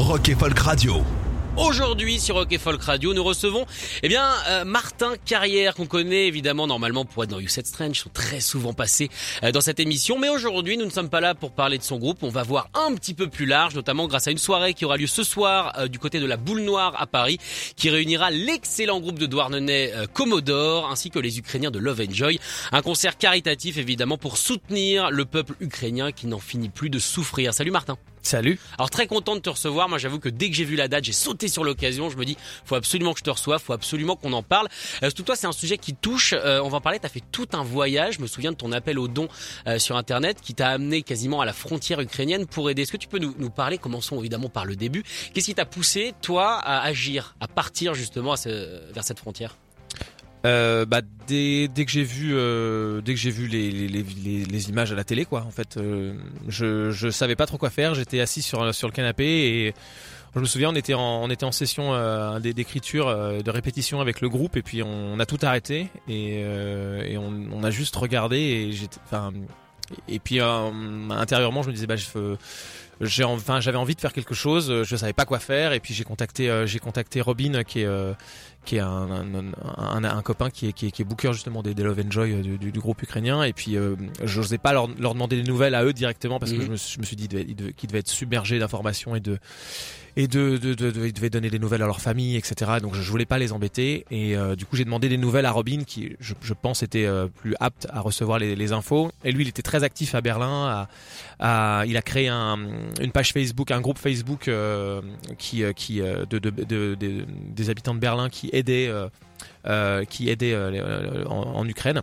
Rock et Folk Radio. Aujourd'hui sur Rock et Folk Radio, nous recevons eh bien euh, Martin Carrière qu'on connaît évidemment normalement pour être dans You Set Strange, sont très souvent passés euh, dans cette émission, mais aujourd'hui nous ne sommes pas là pour parler de son groupe, on va voir un petit peu plus large, notamment grâce à une soirée qui aura lieu ce soir euh, du côté de la Boule Noire à Paris, qui réunira l'excellent groupe de Douarnenez Commodore ainsi que les Ukrainiens de Love Enjoy, un concert caritatif évidemment pour soutenir le peuple ukrainien qui n'en finit plus de souffrir. Salut Martin. Salut. Alors très content de te recevoir. Moi, j'avoue que dès que j'ai vu la date, j'ai sauté sur l'occasion. Je me dis, faut absolument que je te reçoive, faut absolument qu'on en parle. Euh, surtout toi, c'est un sujet qui touche. Euh, on va en parler. T'as fait tout un voyage. Je me souviens de ton appel au don euh, sur Internet qui t'a amené quasiment à la frontière ukrainienne pour aider. Est-ce que tu peux nous, nous parler Commençons évidemment par le début. Qu'est-ce qui t'a poussé, toi, à agir, à partir justement à ce, vers cette frontière? Euh, bah dès, dès que j'ai vu euh, dès que j'ai vu les, les, les, images à la télé quoi en fait euh, je je savais pas trop quoi faire. J'étais assis sur sur le canapé et je me souviens on était en on était en session d'écriture de répétition avec le groupe et puis on, a tout arrêté et, et on, on, a juste regardé et j'étais enfin et puis intérieurement je me disais bah je j'ai enfin j'avais envie de faire quelque chose je savais pas quoi faire et puis j'ai contacté j'ai contacté Robin qui est qui est un, un, un, copain qui est, qui est, qui est booker justement des, des Love Enjoy euh, du, du, du, groupe ukrainien et puis euh, j'osais pas leur, leur, demander des nouvelles à eux directement parce que mhm. je me, je me, suis dit qu'ils devaient, devaient, être submergés d'informations et de et de, de, de, de, ils devaient donner des nouvelles à leur famille etc donc je, je voulais pas les embêter. Et euh, du coup j'ai demandé des nouvelles à Robin qui je, je pense était euh, plus apte à recevoir les, les, infos. Et lui il était très actif à Berlin à, à, il a créé un, une page Facebook un groupe Facebook euh, qui, euh, qui de, de, de, des habitants de Berlin qui aidait euh, euh, qui aidait euh, en, en, Ukraine.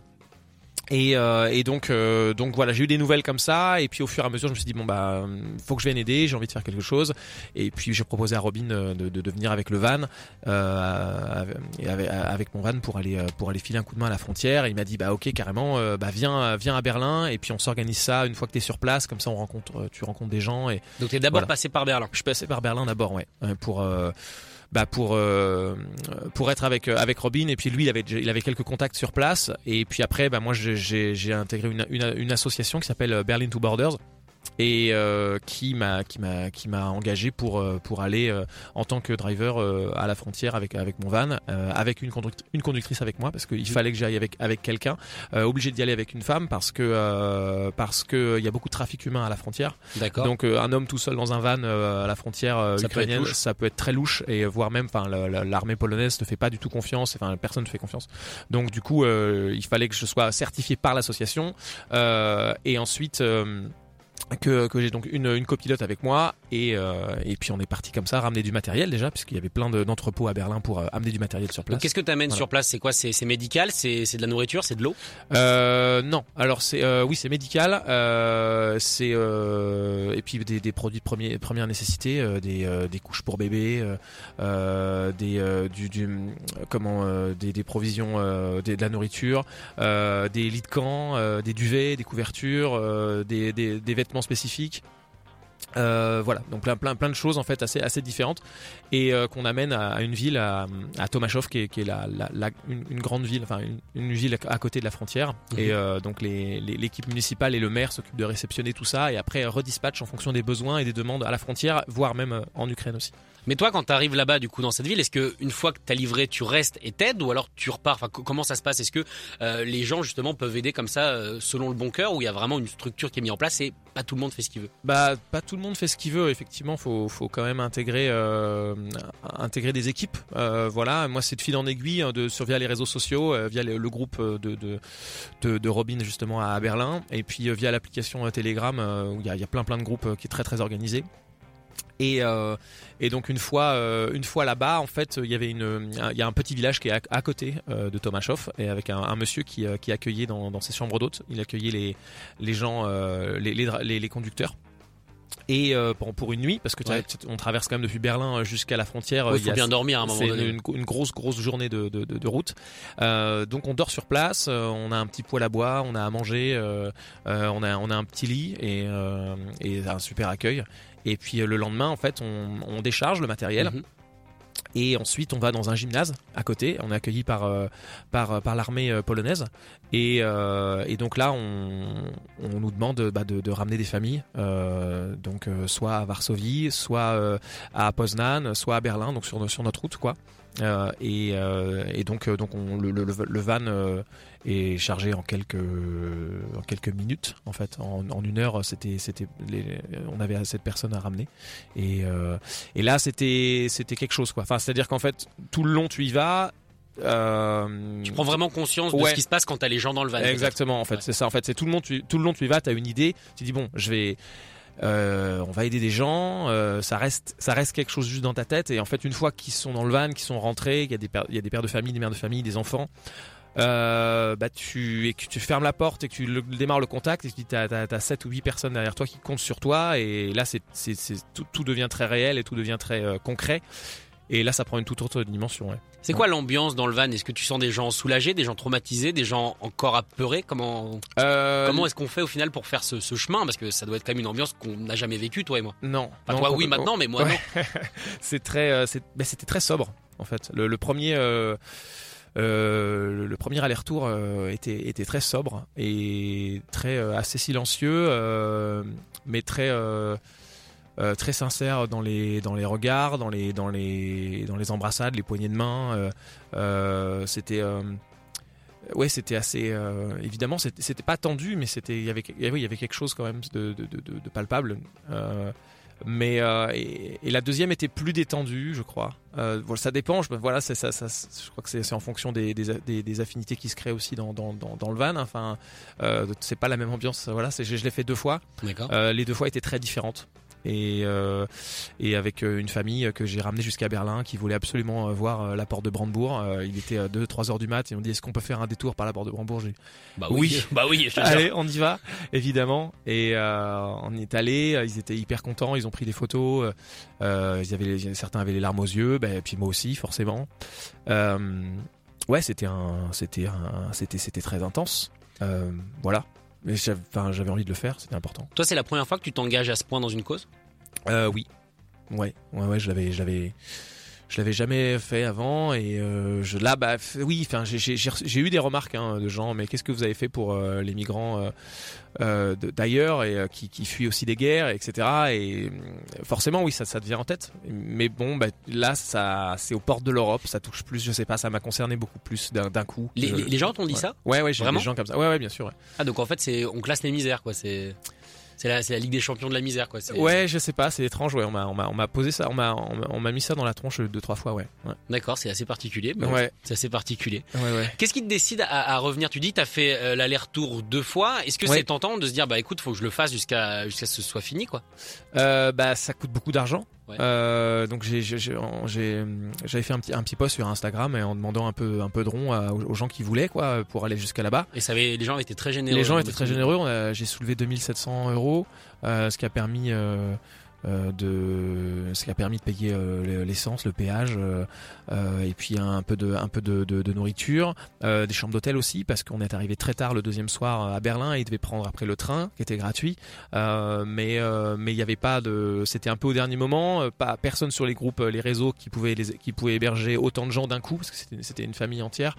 Et, euh, et donc, euh, donc voilà, j'ai eu des nouvelles comme ça, et puis au fur et à mesure, je me suis dit bon bah, faut que je vienne aider, j'ai envie de faire quelque chose, et puis j'ai proposé à Robin de, de, de, venir avec le van, euh, avec, avec, mon van pour aller pour aller filer un coup de main à la frontière. Et il m'a dit bah ok carrément, bah viens viens à Berlin, et puis on s'organise ça une fois que t'es sur place, comme ça on rencontre, tu rencontres des gens. Et donc t'es d'abord voilà. passé par Berlin. Je suis passé par Berlin d'abord, ouais, pour bah pour euh, pour être avec avec Robin. Et puis lui il avait il avait quelques contacts sur place. Et puis après bah moi j'ai intégré une, une, une association qui s'appelle Berlin to Borders et euh, qui m'a qui m'a qui m'a engagé pour euh, pour aller euh, en tant que driver euh, à la frontière avec avec mon van euh, avec une conductrice une conductrice avec moi parce qu'il fallait que j'aille avec avec quelqu'un obligé d'y aller avec une femme parce que parce que il y a beaucoup de trafic humain à la frontière. D'accord. Donc un homme tout seul dans un van à la frontière ça ukrainienne peut ça peut être très louche et voire même enfin l'armée polonaise ne fait pas du tout confiance enfin personne ne fait confiance. Donc du coup il fallait que je sois certifié par l'association et ensuite que, que j'ai donc une, une copilote avec moi et, euh, et puis on est parti comme ça ramener du matériel déjà puisqu'il y avait plein d'entrepôts à Berlin pour euh, amener du matériel sur place. Qu'est-ce que tu amènes voilà. sur place? C'est quoi? C'est médical? C'est de la nourriture? C'est de l'eau? Euh, Non, alors c'est euh, oui c'est médical, euh, c'est euh, et puis des, des, produits de premier, première nécessité, des, des couches pour bébé, des du, du, comment des, des provisions de la nourriture, des lits de camp, des duvets, des couvertures, des, des, des vêtements spécifiques. Euh, voilà, donc plein, plein, plein de choses en fait assez, assez différentes et euh, qu'on amène à, à, une ville à, à Tomashov qui est, qui est la, la, la une, une, grande ville, enfin une, une, ville à côté de la frontière. Mmh. Et euh, donc l'équipe les, municipale et le maire s'occupent de réceptionner tout ça et après redispatch en fonction des besoins et des demandes à la frontière, voire même en Ukraine aussi. Mais toi, quand tu arrives là-bas, du coup, dans cette ville, est-ce que une fois que t'as livré, tu restes et t'aides, ou alors tu repars? Enfin, comment ça se passe? Est-ce que les gens justement peuvent aider comme ça, selon le bon cœur, ou il y a vraiment une structure qui est mise en place et tout le monde fait ce qu'il veut Bah, pas tout le monde fait ce qu'il veut. Effectivement, faut faut quand même intégrer euh, intégrer des équipes. Euh, voilà, moi, c'est de fil en aiguille hein, de sur via les réseaux sociaux, euh, via le, groupe de, de, de de Robin justement à Berlin, et puis via l'application Telegram où il y a, y a plein plein de groupes qui est très très organisé. Et, euh, et donc une fois, euh, une fois là-bas, en fait, il y avait une, il a un petit village qui est à, côté euh, de Tomashov et avec un, monsieur qui, accueillait dans, ses chambres d'hôtes. Il accueillait les, gens, les, conducteurs. Et euh, pour, une nuit parce que Ouais. on traverse quand même depuis Berlin jusqu'à la frontière. Il Il faut a- bien dormir à un moment c'est donné. une, une grosse grosse journée de, de, de- de route. Euh, donc on dort sur place, euh, on a un petit poêle à bois, on a à manger, euh, euh, on a on a un petit lit et, euh, et un super accueil. Et puis euh, le lendemain en fait on, on décharge le matériel. Mhm. Et ensuite, on va dans un gymnase à côté. On est accueilli par euh, par l'armée euh, polonaise. Et, euh, et donc là, on, on nous demande bah, de, ramener des familles, donc soit à Varsovie, soit à Poznan, soit à Berlin, donc sur, sur notre route, quoi. Euh, et, euh, et donc, euh, donc on, le, le, le van euh, est chargé en quelques en quelques minutes, en fait, en, en une heure, c'était c'était les- on avait assez de personnes à ramener. Et, et là, c'était c'était quelque chose, quoi. Enfin, c'est-à-dire qu'en fait, tout le long, tu y vas. Euh, Tu prends vraiment conscience de ce qui se passe quand t'as les gens dans le van. Exactement, en fait, Ouais. c'est ça. En fait, c'est tout le monde. Tu, tout le long, tu y vas, t'as une idée. Tu dis bon, je vais. Euh, on va aider des gens. euh, ça reste, ça reste quelque chose juste dans ta tête. Et en fait, une fois qu'ils sont dans le van, qu'ils sont rentrés, qu'il y a des pères, il y a des pères de famille, des mères de famille, des enfants. Euh, bah tu et que tu fermes la porte et que tu démarres le contact et tu t'as, t'as, t'as 7 ou 8 personnes derrière toi qui comptent sur toi et là c'est, tout devient très réel et tout devient très euh, concret et là ça prend une toute autre dimension ouais. C'est quoi l'ambiance dans le van? Est-ce que tu sens des gens soulagés, des gens traumatisés, des gens encore apeurés? Comment Euh, comment est-ce qu'on fait au final pour faire ce, ce chemin? Parce que ça doit être quand même une ambiance qu'on n'a jamais vécue, toi et moi. non Enfin, non, toi oui maintenant, mais moi Ouais. non. c'est très euh, ben, c'était très sobre en fait le, le premier euh, euh, le- premier aller-retour euh, était était très sobre et très euh, assez silencieux mais très euh, très sincère dans les dans les regards dans les dans les dans les embrassades les poignées de main euh, euh, c'était euh, Ouais, c'était assez. évidemment, c'était c'était pas tendu, mais c'était il y avait il y avait- quelque chose quand même de, de, de, de- de palpable. Mais et, et la deuxième était plus détendue, je crois. Ça dépend. Je, voilà, ça, ça, je crois que c'est en fonction des, des, des, des affinités qui se créent aussi dans, dans, dans, dans le van. Enfin, c'est pas la même ambiance. Voilà, je, je l'ai fait deux fois. Les deux fois étaient très différentes. Et, euh, et avec euh, une famille que j'ai ramenée jusqu'à Berlin qui voulait absolument euh, voir la porte de Brandebourg. Il était 2-3 heures du mat et on dit est-ce qu'on peut faire un détour par la porte de Brandebourg? Bah oui. oui. Bah oui. je. Allez, on y va, évidemment. Et on est allé. Ils étaient hyper contents. Ils ont pris des photos. Ils avaient, certains avaient les larmes aux yeux. Ben, et puis moi aussi, forcément. Ouais, c'était un, c'était un, c'était, c'était très intense. Euh, voilà. Mais j'avais, envie de le faire. C'était important. Toi, c'est la première fois que tu t'engages à ce point dans une cause? Euh, oui. Ouais, ouais, ouais, je l'avais, je l'avais, jamais fait avant et euh, je, là, bah, oui, enfin, j'ai, eu des remarques hein, de gens, mais qu'est-ce que vous avez fait pour euh, les migrants euh, d'ailleurs et qui, qui fuient aussi des guerres, etc. Et forcément, oui, ça, ça devient en tête. Mais bon, bah, là, ça, c'est aux portes de l'Europe, ça touche plus, je sais pas, ça m'a concerné beaucoup plus d'un, coup. les, Je- les- gens t'ont dit ouais. ça? Ouais, ouais, j'ai Vraiment? des gens comme ça. Ouais, ouais, bien sûr. ouais. Ah, donc en fait, c'est on classe les misères, quoi. C'est c'est la, c'est la Ligue des champions de la misère, quoi. Ouais, je sais pas, c'est étrange. Ouais, on m'a, on m'a, on m'a posé ça, on m'a, on m'a- on m'a mis ça dans la tronche deux, trois fois. Ouais. Ouais. D'accord, c'est assez particulier. mais Ouais. C'est assez particulier. Ouais, ouais. Qu'est-ce qui te décide à, à revenir? Tu dis, t'as fait euh, l'aller-retour deux fois. Est-ce que c'est tentant de se dire, bah écoute, faut que je le fasse jusqu'à jusqu'à ce que ce soit fini, quoi? Euh, bah, ça coûte beaucoup d'argent. Ouais. Euh, donc j'ai, j'avais fait un petit, un petit post sur Instagram et en demandant un peu, un peu de rond à- aux gens qui voulaient quoi, pour aller jusqu'à là-bas. Et ça avait, les gens étaient très généreux. Les gens étaient très généreux. J'ai soulevé 2700 euros, euh, ce qui a permis euh, de, ce qui a permis de payer euh, l'essence, le péage, euh, euh, et puis un peu de, un peu de, de, de nourriture, euh, des chambres d'hôtel aussi, parce qu'on est arrivé très tard le deuxième soir à Berlin et il devait prendre après le train, qui était gratuit. Euh, mais euh, mais il n'y avait pas de, c'était un peu au dernier moment, euh, pas personne sur les groupes, euh, les réseaux qui pouvaient qui pouvaient héberger autant de gens d'un coup, parce que c'était, une famille entière.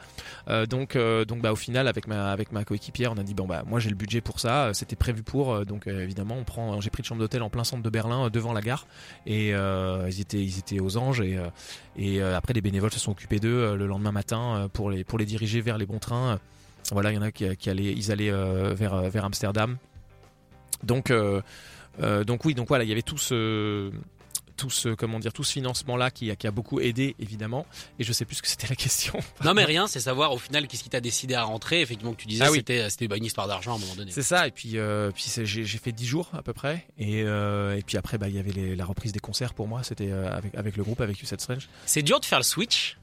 Euh, donc, euh, donc bah, au final, avec ma, avec ma coéquipière, on a dit bon bah moi j'ai le budget pour ça, euh, c'était prévu pour, euh, donc euh, évidemment on prend, j'ai pris une chambre d'hôtel en plein centre de Berlin, devant la gare, et euh, ils étaient, ils étaient aux anges, et, euh, et euh, après les bénévoles se sont occupés d'eux le lendemain matin pour les, pour les diriger vers les bons trains. Voilà, il y en a qui, qui allaient, ils allaient vers, vers Amsterdam. Donc, donc oui, donc voilà, il y avait tout ce tout ce comment dire tout ce financement là qui a, qui a beaucoup aidé évidemment et je sais plus ce que c'était la question Non, mais rien, c'est savoir au final qu'est-ce qui t'a décidé à rentrer. Effectivement, que tu disais, Ah oui. c'était c'était bah, une histoire d'argent à un moment donné. C'est ça, et puis, euh, puis j'ai j'ai fait 10 jours à peu près, et, euh, et puis après, bah, il y avait les- la reprise des concerts pour moi, c'était euh, avec, avec le groupe, avec U7 Strange. C'est dur de faire le switch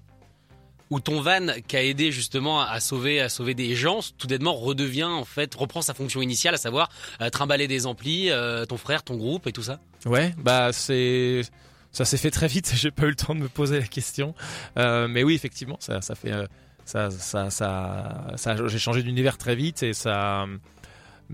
où ton van qui a aidé justement à sauver à sauver des gens, tout d'abord redevient en fait reprend sa fonction initiale, à savoir euh, trimballer des amplis, euh, ton frère, ton groupe et tout ça. Ouais, bah c'est ça s'est fait très vite. J'ai pas eu le temps de me poser la question, euh, mais oui, effectivement, ça, ça fait euh, ça, ça, ça j'ai changé d'univers très vite et ça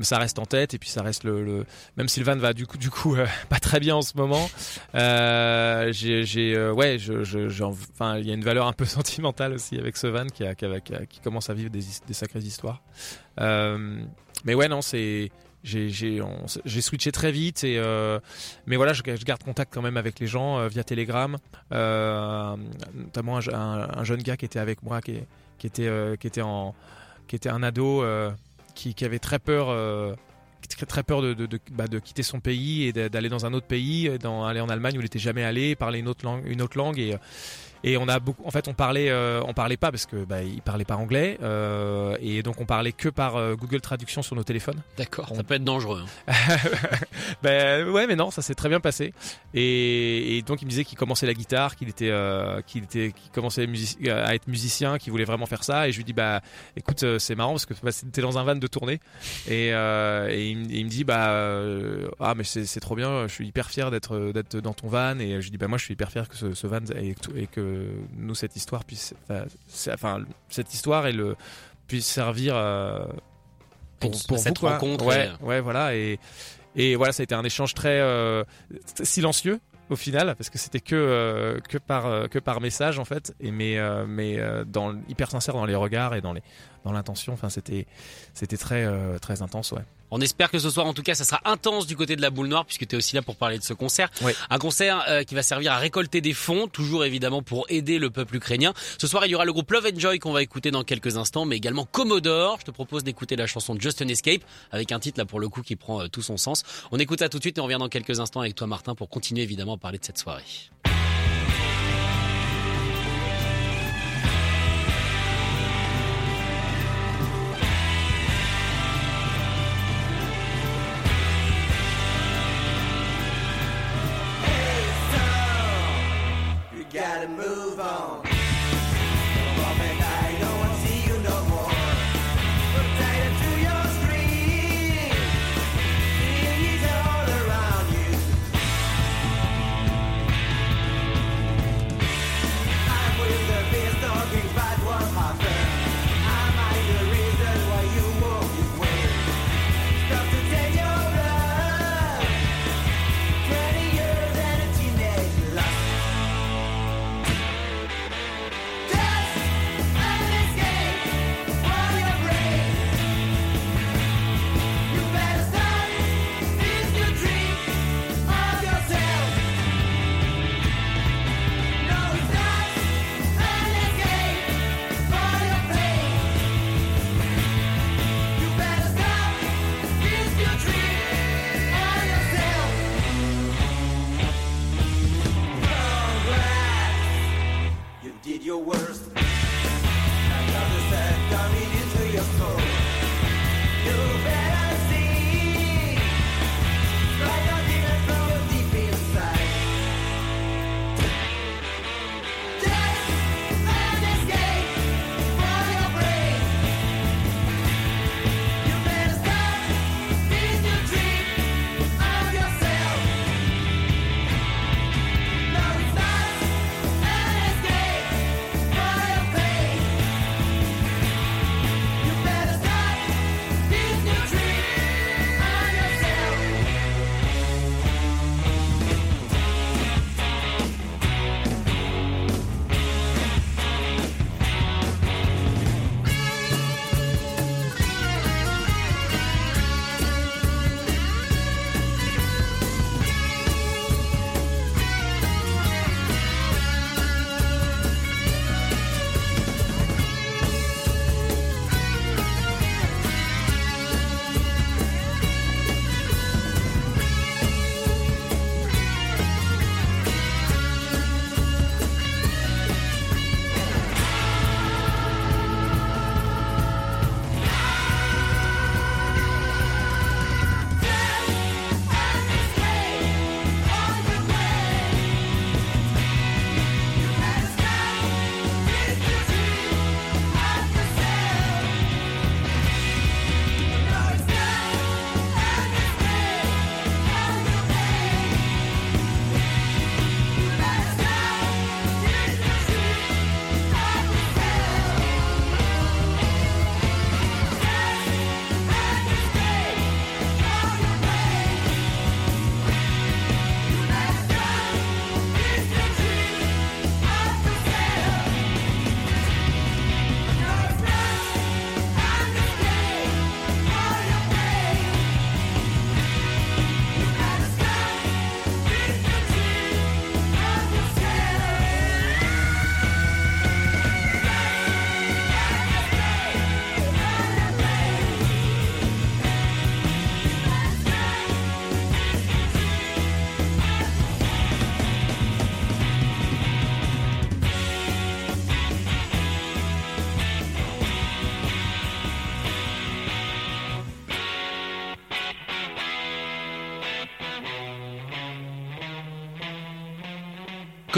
ça reste en tête et puis ça reste le, même Sylvain va du coup du coup euh, pas très bien en ce moment. Euh, j'ai euh, ouais je je enfin il y a une valeur un peu sentimentale aussi avec ce van qui a, qui, a, qui, commence à vivre des, sacrées histoires. Euh, mais ouais non c'est j'ai switché très vite et mais voilà je, garde contact quand même avec les gens via Telegram. Notamment un, un, un, jeune gars qui était avec moi qui, qui était qui était en qui était un ado qui, avait très peur, euh, très peur de, bah, de, quitter son pays et d'aller dans un autre pays, dans, aller en Allemagne où il n'était jamais allé, parler une autre langue, une autre langue et et on a beaucoup, en fait, on parlait, euh, on parlait pas parce que bah, il parlait pas anglais, euh, et donc on parlait que par euh, Google Traduction sur nos téléphones. D'accord. Ça peut être dangereux. Hein. ben ouais, mais non, ça s'est très bien passé. Et, et, donc il me disait qu'il commençait la guitare, qu'il était, euh, qu'il était, qu'il commençait à être musicien, qu'il voulait vraiment faire ça. Et je lui dis bah, écoute, c'est marrant parce que bah, c'était dans un van de tournée, et, et il, il, me dit bah, ah mais c'est trop bien, je suis hyper fier d'être, d'être dans ton van. Et je lui dis bah moi je suis hyper fier que ce, ce van et, et que nous cette histoire puisse, enfin, cette histoire et le puisse servir euh, pour, pour cette vous, rencontre. Ouais, ouais, voilà et et voilà, ça a été un échange très euh, silencieux au final parce que c'était que euh, que par euh, que par message en fait et mais euh, mais dans hyper sincère dans les regards et dans les dans l'intention enfin c'était c'était très très intense ouais on espère que ce soir, en tout cas, ça sera intense du côté de la boule noire, puisque tu es aussi là pour parler de ce concert. Un concert euh, qui va servir à récolter des fonds, toujours évidemment pour aider le peuple ukrainien. Ce soir, il y aura le groupe Love and Joy qu'on va écouter dans quelques instants, mais également Commodore. Je te propose d'écouter la chanson Just an Escape, avec un titre là pour le coup qui prend euh, tout son sens. On écoute ça tout de suite et on revient dans quelques instants avec toi, Martin, pour continuer évidemment à parler de cette soirée. gotta move first. I got this head coming into your soul. You better.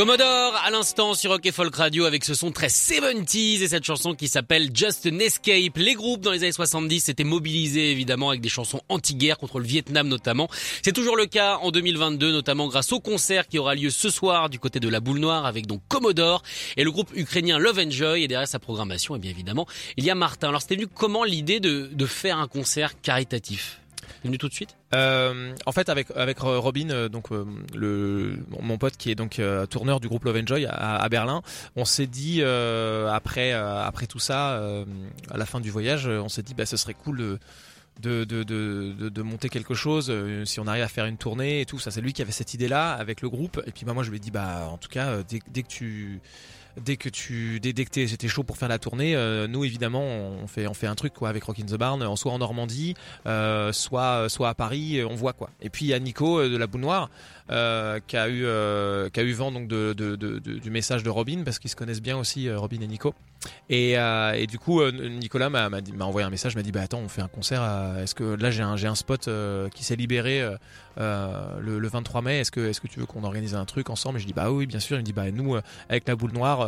Commodore à l'instant sur Rock et Folk Radio avec ce son très 70s et cette chanson qui s'appelle Just an Escape. Les groupes dans les années 70 s'étaient mobilisés évidemment avec des chansons anti-guerre contre le Vietnam notamment. C'est toujours le cas en 2022 notamment grâce au concert qui aura lieu ce soir du côté de la Boule Noire avec donc Commodore et le groupe ukrainien Love Enjoy et derrière sa programmation et bien évidemment il y a Martin. Alors c'était venu comment l'idée de, de faire un concert caritatif? Venu tout de suite euh, En fait, avec avec Robin, euh, donc euh, le mon pote qui est donc euh, tourneur du groupe Love Enjoy à, à Berlin, on s'est dit après après tout ça, à la fin du voyage, on s'est dit bah ce serait cool de de, de, de, de, monter quelque chose si on arrive à faire une tournée et tout. Ça c'est lui qui avait cette idée là avec le groupe. Et puis bah moi je lui ai dit bah en tout cas dès, dès que tu dès que tu dès, dès que chaud pour faire la tournée, euh, nous évidemment on fait on fait un truc quoi avec Rock in the Barn, soit en Normandie, euh, soit soit à Paris, on voit quoi. Et puis il y a Nico euh, de la Boule Noire qui a eu qui a eu vent donc du message de Robin parce qu'ils se connaissent bien aussi Robin et Nico. Et, du coup Nicolas m'a m'a envoyé un message, m'a dit bah attends on fait un concert. Est-ce que là j'ai un j'ai un spot qui s'est libéré le, le, 23 mai. Est-ce que est-ce que tu veux qu'on organise un truc ensemble? Et je dis bah oui bien sûr. Il me dit bah nous avec la Boule Noire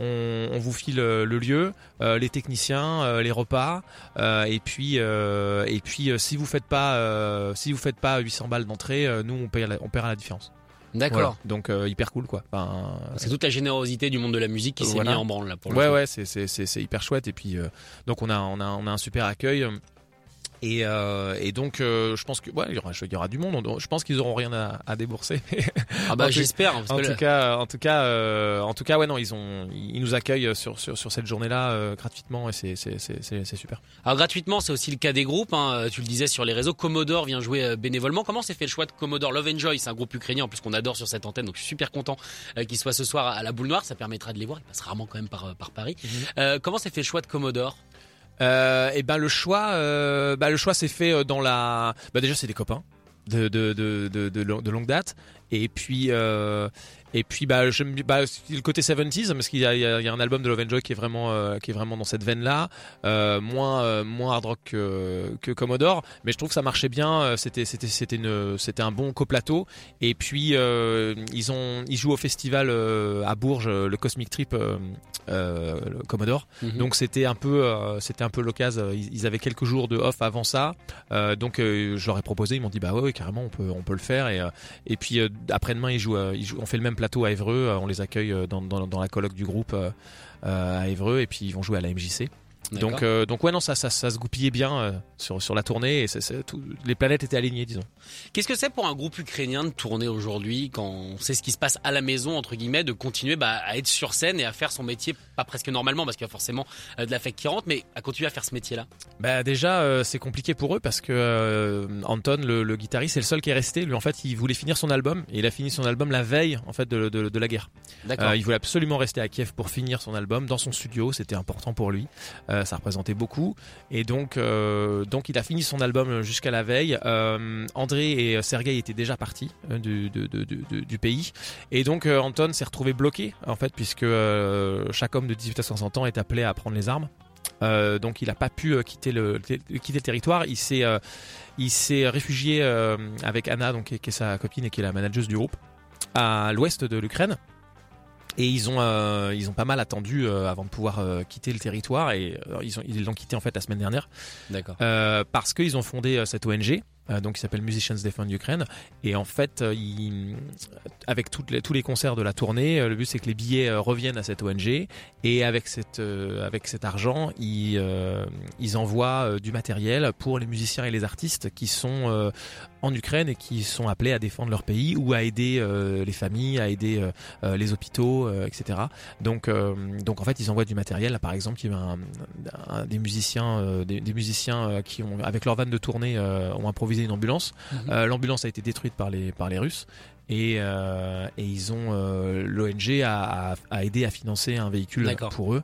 euh, on, vous file euh, le lieu, euh, les techniciens, les repas, et puis et puis si vous faites pas si vous faites pas 800 balles d'entrée, nous on paiera la différence. D'accord. Donc hyper cool quoi. c'est toute la générosité du monde de la musique qui s'est mis en branle là pour Ouais ouais, c'est c'est hyper chouette et puis donc on a on a on a un super accueil. Et, euh, et donc, euh, je pense que ouais, il y aura, il y aura du monde. Je pense qu'ils auront rien à, à débourser. ah bah j'espère. En, tout cas, en tout cas, euh, en tout cas, ouais non, ils ont, ils nous accueillent sur sur, sur cette journée-là gratuitement et c'est c'est c'est super. Alors gratuitement, c'est aussi le cas des groupes. Hein. Tu le disais sur les réseaux, Commodore vient jouer bénévolement. Comment s'est fait le choix de Commodore Love Enjoy C'est un groupe ukrainien en plus qu'on adore sur cette antenne. Donc je suis super content euh, qu'il soit ce soir à la Boule Noire. Ça permettra de les voir. Ils passent rarement quand même par par Paris. Mhm. comment s'est fait le choix de Commodore? Euh, et ben le choix, euh, bah, le choix s'est fait euh, dans la. Bah déjà c'est des copains de, longue date. Et puis euh, et puis bah j'aime bah, le côté 70s parce qu'il y a, il y a un album de Love Joy qui est vraiment euh, qui est vraiment dans cette veine là euh, moins euh, moins hard rock que, que Commodore. Mais je trouve que ça marchait bien c'était c'était c'était une c'était un bon coplateau. Et puis ils ont ils jouent au festival à Bourges le Cosmic Trip le Commodore. Mhm. donc c'était un peu c'était un peu l'occasion ils, avaient quelques jours de off avant ça. Donc je leur ai proposé ils m'ont dit bah ouais, carrément on peut on peut le faire. Et et puis après-demain ils jouent, ils jouent on fait le même plateau à Évreux. Euh, on les accueille euh, dans, dans, la colloque du groupe euh, à Évreux et puis ils vont jouer à la MJC. Donc, euh, donc ouais, non, ça, ça, ça se goupillait bien euh, sur, sur la tournée et tout, les planètes étaient alignées, disons. Qu'est-ce que c'est pour un groupe ukrainien de tourner aujourd'hui quand on sait ce qui se passe à la maison, entre guillemets, de continuer bah, à être sur scène et à faire son métier, pas presque normalement parce qu'il y a forcément euh, de la fête qui rentre, mais à continuer à faire ce métier-là? Bah déjà, c'est compliqué pour eux parce que Anton, le, guitariste, c'est le seul qui est resté. Lui, en fait, il voulait finir son album et il a fini son album la veille en fait de, de, de la guerre. il voulait absolument rester à Kiev pour finir son album dans son studio. C'était important pour lui. Euh, ça représentait beaucoup. Et donc, euh, donc il a fini son album jusqu'à la veille. Euh, André et Sergei étaient déjà partis du, du, pays. Et donc Anton s'est retrouvé bloqué, en fait, puisque chaque homme de 18 à 60 ans est appelé à prendre les armes. donc il n'a pas pu quitter le quitter le territoire. Il s'est il s'est réfugié avec Anna, donc qui est, sa copine et qui est la manageuse du groupe, à l'ouest de l'Ukraine. Et ils ont euh, ils ont pas mal attendu euh, avant de pouvoir euh, quitter le territoire et ils ont ils l'ont quitté en fait la semaine dernière. D'accord. parce qu'ils ont fondé cette ONG donc il s'appelle Musicians Defend Ukraine. Et en fait, euh, avec toutes les, tous les concerts de la tournée, euh, le but c'est que les billets reviennent à cette ONG et avec cette avec cet argent, ils ils envoient du matériel pour les musiciens et les artistes qui sont en Ukraine et qui sont appelés à défendre leur pays ou à aider les familles, à aider les hôpitaux, etc. Donc donc en fait, ils envoient du matériel. Là, par exemple, il y a des musiciens des, musiciens qui ont avec leur van de tournée ont improvisé une ambulance. Mhm. Euh, l'ambulance a été détruite par les, par les Russes. Et, euh, et ils ont euh, l'ONG a, a, aidé à financer un véhicule pour eux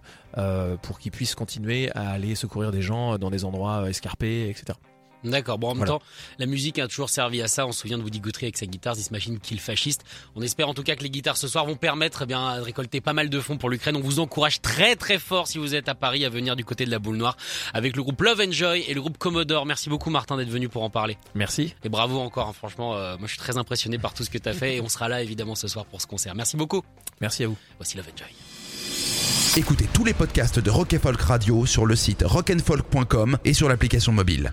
pour qu'ils puissent continuer à aller secourir des gens dans des endroits escarpés, etc. D'accord. Bon, en même Voilà. temps, la musique a toujours servi à ça. On se souvient de Woody Guthrie avec sa guitare, This Machine Kill Fasciste. On espère en tout cas que les guitares ce soir vont permettre eh bien, de récolter pas mal de fonds pour l'Ukraine. On vous encourage très très fort si vous êtes à Paris à venir du côté de la boule noire avec le groupe Love Enjoy et le groupe Commodore. Merci beaucoup Martin d'être venu pour en parler. Merci. Et bravo encore, hein. franchement, euh, moi je suis très impressionné par tout ce que tu as fait et on sera là évidemment ce soir pour ce concert. Merci beaucoup. Merci à vous. Voici Love Enjoy. Écoutez tous les podcasts de Rock and Folk Radio sur le site rockandfolk.com et sur l'application mobile.